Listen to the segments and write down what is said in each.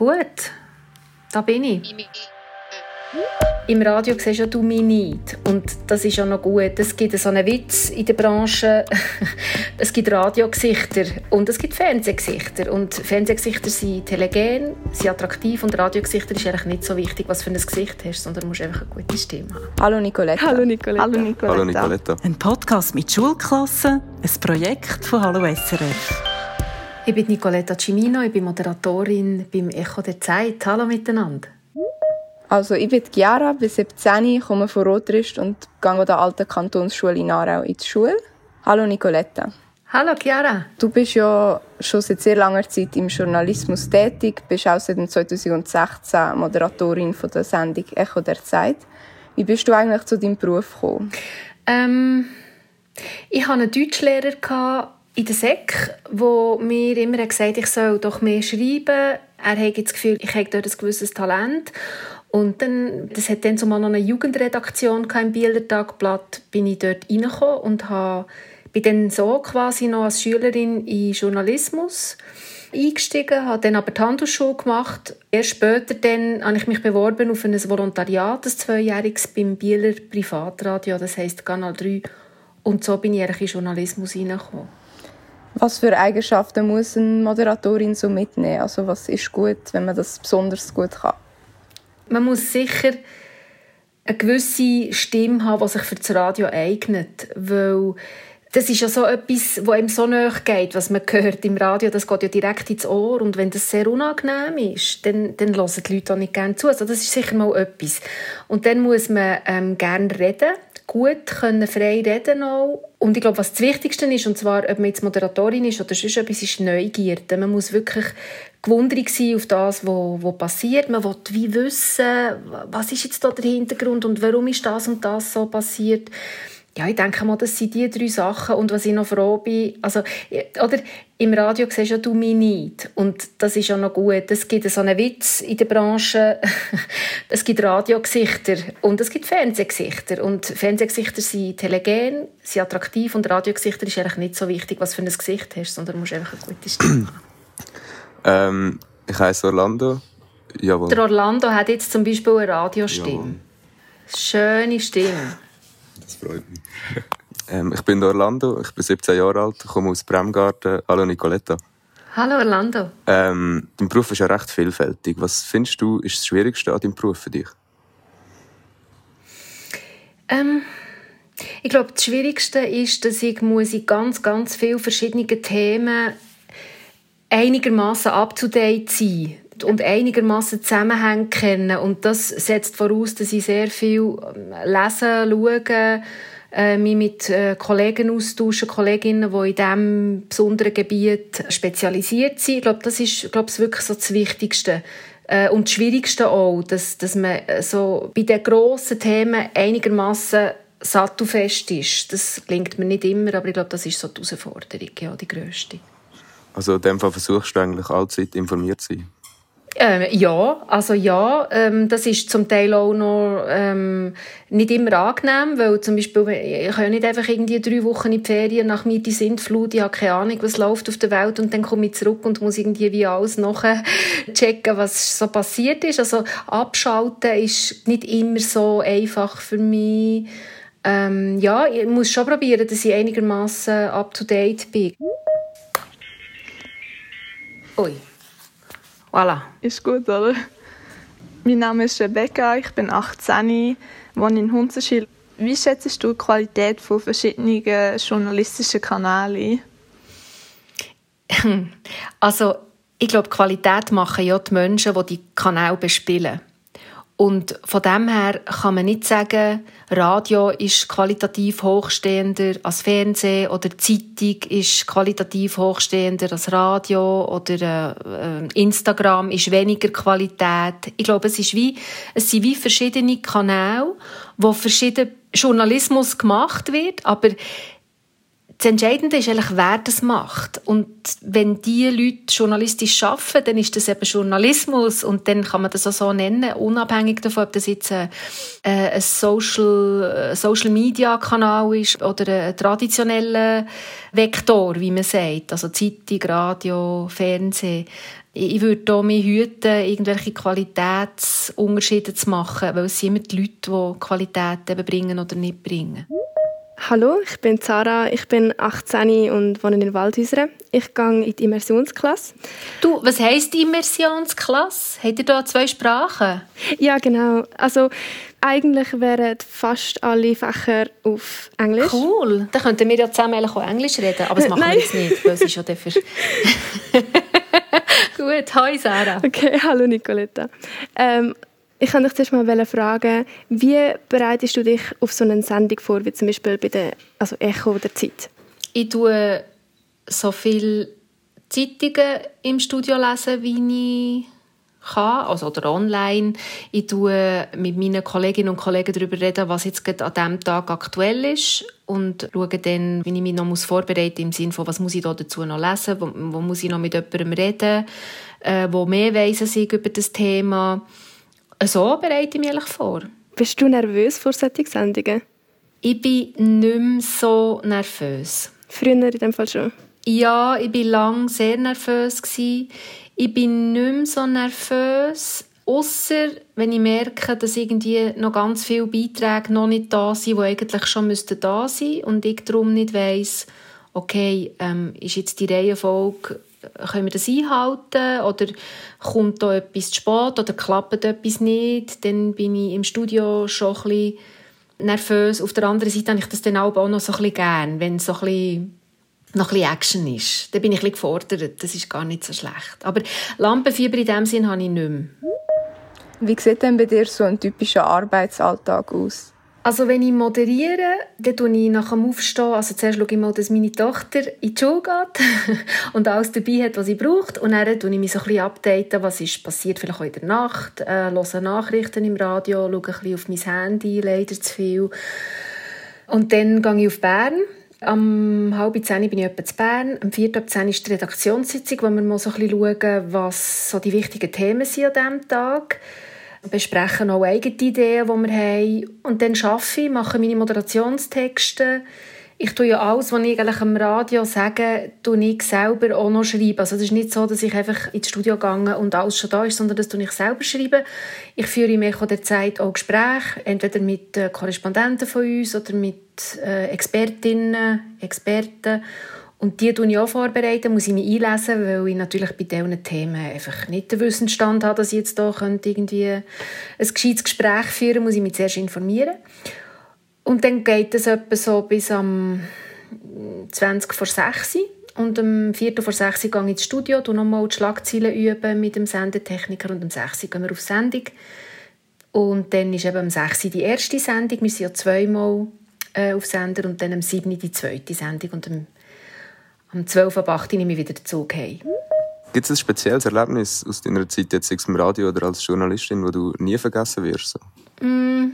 Gut, da bin ich. Im Radio siehst ja du mich nicht. Und das ist ja noch gut. Es gibt so einen Witz in der Branche. es gibt Radiogesichter und es gibt Fernsehgesichter. Und Fernsehgesichter sind telegen, sind attraktiv und Radiogesichter ist eigentlich nicht so wichtig, was für ein Gesicht hast, sondern du musst einfach eine gute Stimme haben. Hallo Nicoletta. Hallo Nicoletta. Hallo Nicoletta. Hallo Nicoletta. Ein Podcast mit Schulklassen, ein Projekt von Hallo SRF. Ich bin Nicoletta Cimino, ich bin Moderatorin beim Echo der Zeit. Hallo miteinander. Also ich bin Chiara, bin 17, komme von Rotrist und gehe an der alten Kantonsschule in Aarau in die Schule. Hallo Nicoletta. Hallo Chiara. Du bist ja schon seit sehr langer Zeit im Journalismus tätig, bist auch seit 2016 Moderatorin von der Sendung Echo der Zeit. Wie bist du eigentlich zu deinem Beruf gekommen? Ähm, ich hatte einen Deutschlehrer in der SEC, der mir immer gesagt hat, ich soll doch mehr schreiben. Er hat das Gefühl, ich habe dort ein gewisses Talent. Und dann, das hat dann zumal noch eine Jugendredaktion im Bieler Tagblatt, bin ich dort reingekommen und habe, bin dann so quasi noch als Schülerin in Journalismus eingestiegen, habe dann aber die Handelsschule gemacht. Erst später dann habe ich mich beworben auf ein Volontariat, ein zweijähriges beim Bieler Privatradio, das heisst Kanal 3. Und so bin ich in Journalismus reingekommen. Was für Eigenschaften muss eine Moderatorin so mitnehmen? Also was ist gut, wenn man das besonders gut kann? man muss sicher eine gewisse Stimme haben, die sich für das Radio eignet, weil das ist ja so etwas, wo einem so nahe geht, was man hört im Radio, das geht ja direkt ins Ohr und wenn das sehr unangenehm ist, dann, dann hören die Leute auch nicht gerne zu. Also das ist sicher mal etwas. Und dann muss man ähm, gerne reden, gut können frei reden auch. Und ich glaube, was das Wichtigste ist, und zwar, ob man jetzt Moderatorin ist oder sonst etwas, ist Neugierde. Man muss wirklich gewundert sein auf das, was, passiert. Man will wie wissen, was ist jetzt da der Hintergrund und warum ist das und das so passiert. Ja, ich denke mal, das sind die drei Sachen. Und was ich noch froh bin, also, oder im Radio siehst ja du mich nicht. Und das ist ja noch gut. Es gibt so einen Witz in der Branche. es gibt Radiogesichter und es gibt Fernsehgesichter. Und Fernsehgesichter sind telegen, sind attraktiv und Radiogesichter ist eigentlich nicht so wichtig, was für ein Gesicht hast, sondern du musst einfach eine gute Stimme haben. Ähm, ich heiße Orlando. Jawohl. Der Orlando hat jetzt zum Beispiel eine Radiostimme. Schöne Stimme. Das freut mich. ähm, ich bin Orlando, ich bin 17 Jahre alt, komme aus Bremgarten. Hallo Nicoletta. Hallo Orlando. Ähm, dein Beruf ist ja recht vielfältig. Was findest du ist das Schwierigste an deinem Beruf für dich? Ähm, ich glaube, das Schwierigste ist, dass ich muss in ganz, ganz viele verschiedene Themen einigermaßen up to date sein und einigermaßen Zusammenhänge kennen und das setzt voraus, dass ich sehr viel ähm, lesen, schaue, äh, mich mit äh, Kollegen austauschen, Kolleginnen, die in diesem besonderen Gebiet spezialisiert sind. Ich glaube, das ist glaube ich, wirklich so das Wichtigste. Äh, und das Schwierigste auch, dass, dass man so bei den grossen Themen einigermaßen sattelfest ist. Das klingt mir nicht immer, aber ich glaube, das ist so die Herausforderung, ja, die grösste. Also in dem Fall versuchst du eigentlich allzeit informiert zu sein? Ähm, ja, also ja, ähm, das ist zum Teil auch noch ähm, nicht immer angenehm, weil zum Beispiel, ich kann nicht einfach irgendwie drei Wochen in die Ferien nach mir die Sintflut, ich habe keine Ahnung, was läuft auf der Welt und dann komme ich zurück und muss irgendwie wie alles noch checken, was so passiert ist. Also abschalten ist nicht immer so einfach für mich. Ähm, ja, ich muss schon probieren, dass ich einigermaßen up to date bin. Ui. Voilà. Ist gut, oder? Mein Name ist Rebecca, ich bin 18, wohne in Hunzenschil. Wie schätzt du die Qualität von verschiedenen journalistischen Kanälen Also, ich glaube, die Qualität machen ja die Menschen, die die Kanäle bespielen. Und von dem her kann man nicht sagen, Radio ist qualitativ hochstehender als Fernsehen oder Zeitung ist qualitativ hochstehender als Radio oder äh, Instagram ist weniger Qualität. Ich glaube, es, ist wie, es sind wie verschiedene Kanäle, wo verschiedene Journalismus gemacht wird, aber das Entscheidende ist eigentlich, wer das macht. Und wenn die Leute journalistisch arbeiten, dann ist das eben Journalismus und dann kann man das auch so nennen, unabhängig davon, ob das jetzt ein, äh, ein Social, Social Media Kanal ist oder ein traditioneller Vektor, wie man sagt, also Zeitung, Radio, Fernsehen. Ich würde hier mehr hüten, irgendwelche Qualitätsunterschiede zu machen, weil es sind immer die Leute, die Qualität eben bringen oder nicht bringen. Hallo, ich bin Zara, ich bin 18 und wohne in Waldhäusern. Ich gehe in die Immersionsklasse. Du, was heisst Immersionsklasse? Habt ihr da zwei Sprachen? Ja, genau. Also eigentlich wären fast alle Fächer auf Englisch. Cool. Dann könnten wir ja zusammen auch Englisch reden, aber das machen wir jetzt nicht, weil es ist ja dafür... Gut, hi Sarah. Okay, hallo Nicoletta. Ähm, ich wollte dich zuerst mal fragen, wie bereitest du dich auf so eine Sendung vor, wie zum Beispiel bei der also Echo der Zeit? Ich lese so viele Zeitungen im Studio lesen, wie ich kann, also oder online. Ich tue mit meinen Kolleginnen und Kollegen darüber reden, was jetzt gerade an diesem Tag aktuell ist und schaue dann, wie ich mich noch vorbereiten muss, im Sinne von, was muss ich da dazu noch lesen, wo, wo muss ich noch mit jemandem reden, äh, wo mehr weiss über das Thema so bereite ich mich eigentlich vor. Bist du nervös vor solchen Sendungen? Ich bin nicht mehr so nervös. Früher in dem Fall schon? Ja, ich war lange sehr nervös. Ich bin nicht mehr so nervös, außer wenn ich merke, dass irgendwie noch ganz viele Beiträge noch nicht da sind, die eigentlich schon müssten da sein und ich darum nicht weiss, okay, ähm, ist jetzt die Reihenfolge können wir das einhalten oder kommt da etwas zu spät oder klappt etwas nicht, dann bin ich im Studio schon ein bisschen nervös. Auf der anderen Seite habe ich das dann auch noch so ein bisschen gern, wenn so ein bisschen noch ein bisschen Action ist. Dann bin ich ein gefordert, das ist gar nicht so schlecht. Aber Lampenfieber in dem Sinn habe ich nicht mehr. Wie sieht denn bei dir so ein typischer Arbeitsalltag aus? Also wenn ich moderiere, dann tue ich nach dem Aufstehen, also zuerst schaue ich mal, dass meine Tochter in die Schule geht und alles dabei hat, was sie braucht. Und dann tue ich mich so ein bisschen updaten, was ist passiert, vielleicht auch in der Nacht, äh, höre Nachrichten im Radio, schaue ein bisschen auf mein Handy, leider zu viel. Und dann gehe ich auf Bern. Am halb zehn bin ich etwa zu Bern. Am vierten ab zehn ist die Redaktionssitzung, wo wir mal so ein bisschen schauen, was so die wichtigen Themen sind an diesem Tag besprechen auch eigene Ideen, die wir haben. Und dann arbeite ich, mache meine Moderationstexte. Ich tue ja alles, was ich eigentlich am Radio sage, tue ich selber auch noch schreiben. Also es ist nicht so, dass ich einfach ins Studio gehe und alles schon da ist, sondern das tue ich selber schreiben. Ich führe im Echo der Zeit auch Gespräche, entweder mit äh, Korrespondenten von uns oder mit äh, Expertinnen, Experten. Und die tun ich auch vorbereiten, muss ich mich einlesen, weil ich natürlich bei diesen Themen einfach nicht den Wissensstand habe, dass ich jetzt hier irgendwie ein gescheites Gespräch führen könnte, muss ich mich zuerst informieren. Und dann geht es etwa so bis am 20 vor 6 und am 4 vor 6 gehe ich ins Studio, tue nochmal die Schlagzeilen üben mit dem Sendetechniker und am 6 gehen wir auf Sendung. Und dann ist eben am 6 die erste Sendung, wir sind ja zweimal äh, auf Sender und dann am 7 die zweite Sendung und am am 12 ab 8 nehme ich wieder den Zug heim. Gibt es ein spezielles Erlebnis aus deiner Zeit jetzt im Radio oder als Journalistin, das du nie vergessen wirst? Mm.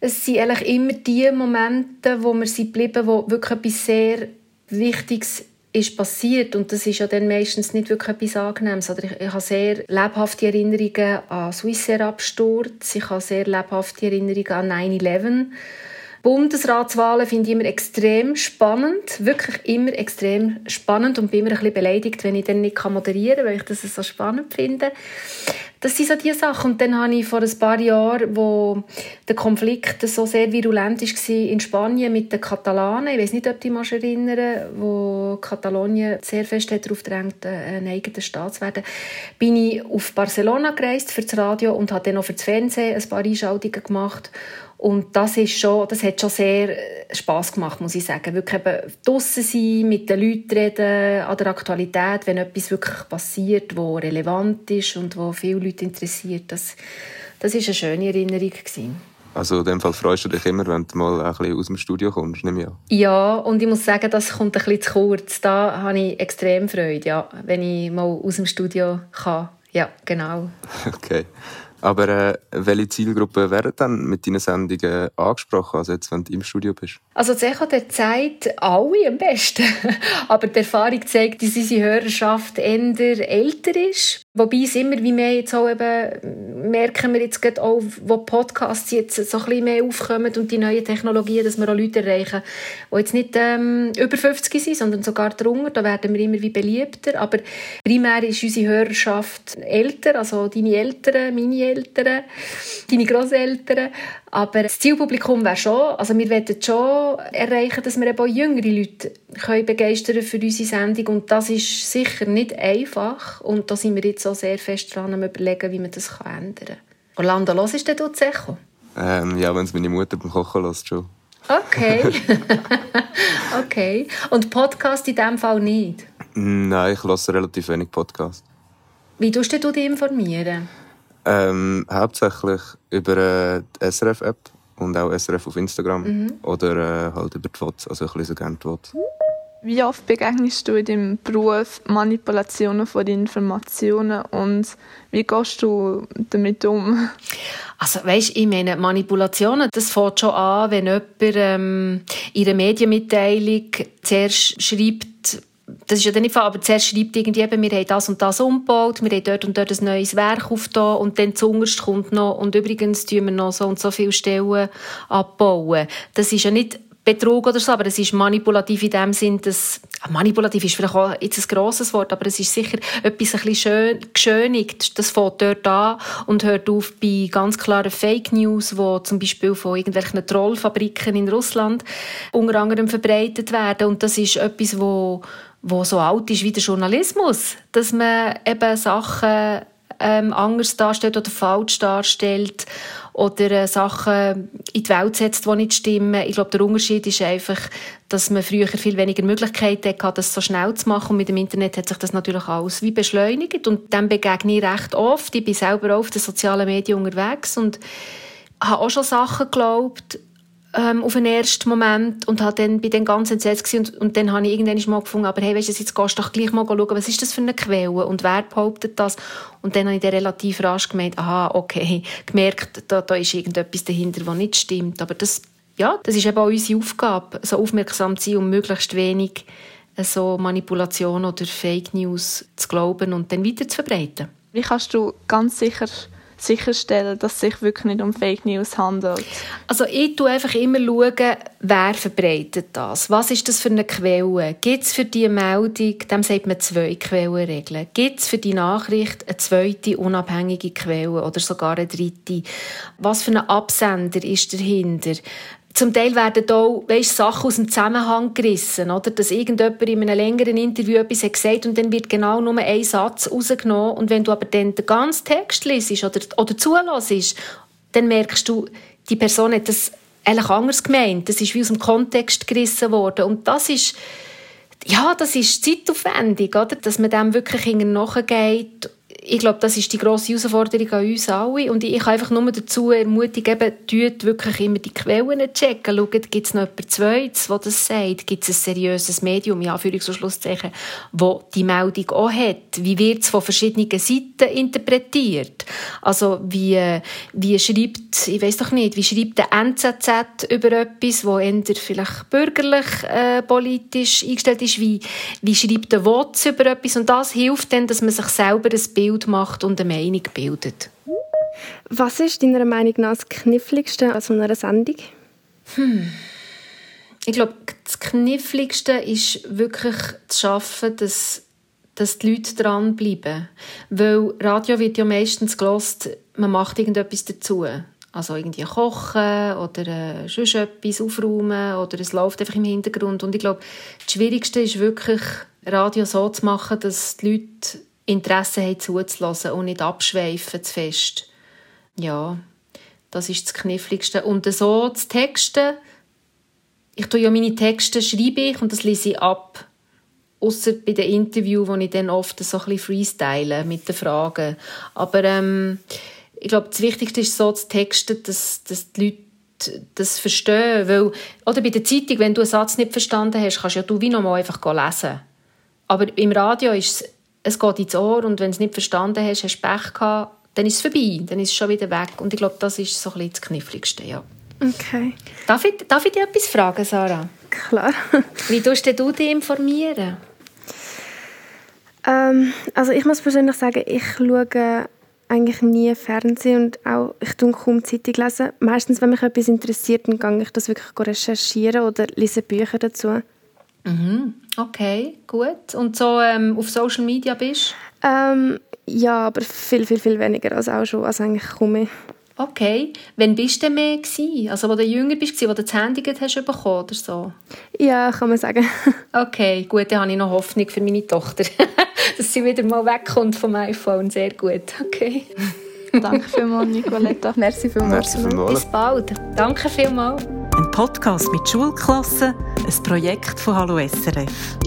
Es sind eigentlich immer die Momente, wo wir sind geblieben, wo wirklich etwas sehr Wichtiges ist passiert und das ist ja dann meistens nicht wirklich etwas Angenehmes. Oder ich, ich habe sehr lebhafte Erinnerungen an Swissair-Absturz, ich habe sehr lebhafte Erinnerungen an 9-11 Bundesratswahlen finde ich immer extrem spannend, wirklich immer extrem spannend und bin immer ein bisschen beleidigt, wenn ich dann nicht moderieren kann, weil ich das so spannend finde. Das sind so die Sachen. Und dann habe ich vor ein paar Jahren, wo der Konflikt so sehr virulent war in Spanien mit den Katalanen, ich weiß nicht, ob die dich erinnern, wo Katalonien sehr fest darauf drängt, ein eigener Staat zu werden, bin ich auf Barcelona gereist für das Radio und habe dann auch für das Fernsehen ein paar Einschaltungen gemacht. Und das, ist schon, das hat schon sehr äh, Spass gemacht, muss ich sagen. Wirklich eben draussen sein, mit den Leuten reden, an der Aktualität, wenn etwas wirklich passiert, wo relevant ist und wo viele Leute interessiert. Das, das ist eine schöne Erinnerung. Gewesen. Also in dem Fall freust du dich immer, wenn du mal ein bisschen aus dem Studio kommst, nehme ich an. Ja, und ich muss sagen, das kommt ein bisschen zu kurz. Da habe ich extrem Freude, ja, wenn ich mal aus dem Studio kann. Ja, genau. Okay. Aber äh, welche Zielgruppe werden dann mit deinen Sendungen angesprochen, also jetzt, wenn du im Studio bist? Also das Echo der Zeit alle am besten. Aber die Erfahrung zeigt, dass unsere Hörerschaft eher älter ist. Wobei es immer wie mehr jetzt auch eben, merken wir jetzt gerade auch, wo Podcasts jetzt so ein bisschen mehr aufkommen und die neuen Technologien, dass wir auch Leute erreichen, die jetzt nicht ähm, über 50 sind, sondern sogar drunter. Da werden wir immer wie beliebter. Aber primär ist unsere Hörerschaft älter, also deine Eltern, meine Eltern, deine Großeltern. Aber das Zielpublikum wäre schon, also wir wollen schon erreichen, dass wir eben auch jüngere Leute können begeistern für unsere Sendung und das ist sicher nicht einfach und da sind wir jetzt auch sehr fest dran am überlegen, wie man das ändern kann. Orlando, los ist denn du zu Echo? Ähm, ja, wenn es meine Mutter beim Kochen lässt, schon. Okay. okay. Und Podcast in diesem Fall nicht? Nein, ich höre relativ wenig Podcast. Wie tust du dich informieren? Ähm, hauptsächlich über äh, die SRF-App und auch SRF auf Instagram. Mhm. Oder äh, halt über die WOTS, also ich lese gerne die WOTS. Wie oft begegnest du in deinem Beruf Manipulationen von Informationen und wie gehst du damit um? Also weißt, ich meine Manipulationen, das fängt schon an, wenn jemand ähm, in einer Medienmitteilung zuerst schreibt, das ist ja dann nicht Fall, aber zuerst schreibt irgendwie eben, wir haben das und das umgebaut, wir haben dort und dort ein neues Werk aufgetan und dann zuunterst kommt noch, und übrigens tun wir noch so und so viele Stellen abbauen. Das ist ja nicht Betrug oder so, aber es ist manipulativ in dem Sinn, dass ah, manipulativ ist vielleicht auch jetzt ein grosses Wort, aber es ist sicher etwas ein bisschen schön, geschönigt. Das fängt dort an und hört auf bei ganz klaren Fake News, wo zum Beispiel von irgendwelchen Trollfabriken in Russland unter anderem verbreitet werden und das ist etwas, wo wo so alt ist wie der Journalismus, dass man eben Sachen ähm, anders darstellt oder falsch darstellt oder äh, Sachen in die Welt setzt, die nicht stimmen. Ich glaube, der Unterschied ist einfach, dass man früher viel weniger Möglichkeiten hatte, das so schnell zu machen. Und mit dem Internet hat sich das natürlich alles wie beschleunigt. Und dem begegne ich recht oft. Ich bin selber auch auf den sozialen Medien unterwegs und habe auch schon Sachen geglaubt, ähm, auf den ersten Moment und hat dann, bin dann ganz entsetzt und, und dann habe ich irgendwann mal gefunden, aber hey, weißt du, jetzt gehst du doch gleich mal schauen, was ist das für eine Quelle und wer behauptet das? Und dann habe ich dann relativ rasch gemeint, aha, okay, gemerkt, da, da ist irgendetwas dahinter, was nicht stimmt. Aber das, ja, das ist eben auch unsere Aufgabe, so aufmerksam zu sein und möglichst wenig äh, so Manipulation oder Fake News zu glauben und dann weiter zu verbreiten. Wie kannst du ganz sicher sicherstellen, dass es sich wirklich nicht um Fake News handelt? Also ich schaue einfach immer, schauen, wer verbreitet das. Was ist das für eine Quelle? Gibt es für die Meldung, dem sagt man zwei Quellenregeln, gibt es für die Nachricht eine zweite unabhängige Quelle oder sogar eine dritte? Was für ein Absender ist dahinter? Zum Teil werden auch weißt, Sachen aus dem Zusammenhang gerissen, oder? dass irgendjemand in einem längeren Interview etwas hat gesagt und dann wird genau nur ein Satz rausgenommen und wenn du aber dann den ganzen Text liest oder, oder zulässt, dann merkst du, die Person hat das eigentlich anders gemeint. Das ist wie aus dem Kontext gerissen worden und das ist ja, das ist zeitaufwendig, oder? dass man dem wirklich nachgeht ich glaube, das ist die grosse Herausforderung an uns alle. Und ich kann einfach nur dazu ermutigen, eben, tut wirklich immer die Quellen checken. Schaut, gibt es noch jemand Zweites, der das sagt? Gibt es ein seriöses Medium, ja, Anführungs- und Schlusszeichen, wo die Meldung auch hat? Wie wird es von verschiedenen Seiten interpretiert? Also, wie, wie schreibt, ich weiß doch nicht, wie schreibt der NZZ über etwas, wo eher vielleicht bürgerlich, äh, politisch eingestellt ist? Wie, wie schreibt der WOTS über etwas? Und das hilft dann, dass man sich selber ein Bild Bild macht und eine Meinung bildet. Was ist deiner Meinung nach das Kniffligste an so einer Sendung? Hm. Ich glaube, das Kniffligste ist wirklich zu schaffen, dass, dass die Leute dranbleiben. Weil Radio wird ja meistens gelost, man macht irgendetwas dazu. Also irgendwie kochen oder äh, sonst etwas aufräumen oder es läuft einfach im Hintergrund. Und ich glaube, das Schwierigste ist wirklich, Radio so zu machen, dass die Leute Interesse haben zuzulassen und nicht abschweifen zu fest. Ja, das ist das Kniffligste. Und so zu texten, ich tue ja meine Texte, schreibe ich und das lese ich ab. Außer bei den Interviews, wo ich dann oft so ein bisschen freestyle mit den Fragen. Aber ähm, ich glaube, das Wichtigste ist so zu texten, dass, dass die Leute das verstehen. Weil, oder bei der Zeitung, wenn du einen Satz nicht verstanden hast, kannst ja du wie nochmal einfach lesen. Aber im Radio ist es es geht ins Ohr und wenn du es nicht verstanden hast, hast du Pech gehabt, dann ist es vorbei, dann ist es schon wieder weg. Und ich glaube, das ist so ein bisschen das Kniffligste, ja. Okay. Darf ich, darf ich dich etwas fragen, Sarah? Klar. Wie tust du dich informieren? Ähm, also ich muss persönlich sagen, ich schaue eigentlich nie Fernsehen und auch ich tue kaum Zeitung lesen. Meistens, wenn mich etwas interessiert, dann gehe ich das wirklich recherchieren oder lese Bücher dazu. Mhm. Okay, gut. Und so ähm, auf Social Media bist? Ähm, ja, aber viel, viel, viel weniger als auch schon, also eigentlich kaum mehr. Okay. Wann bist du denn mehr gewesen? Also, wo du jünger bist, wo du das Handy hast bekommen oder so? Ja, kann man sagen. okay, gut, dann habe ich noch Hoffnung für meine Tochter, dass sie wieder mal wegkommt vom iPhone. Sehr gut, okay. Danke vielmals, Nicoletta. Merci vielmals. Merci vielmals. Bis bald. Danke vielmals. Ein Podcast mit Schulklassen, ein Projekt von Hallo SRF.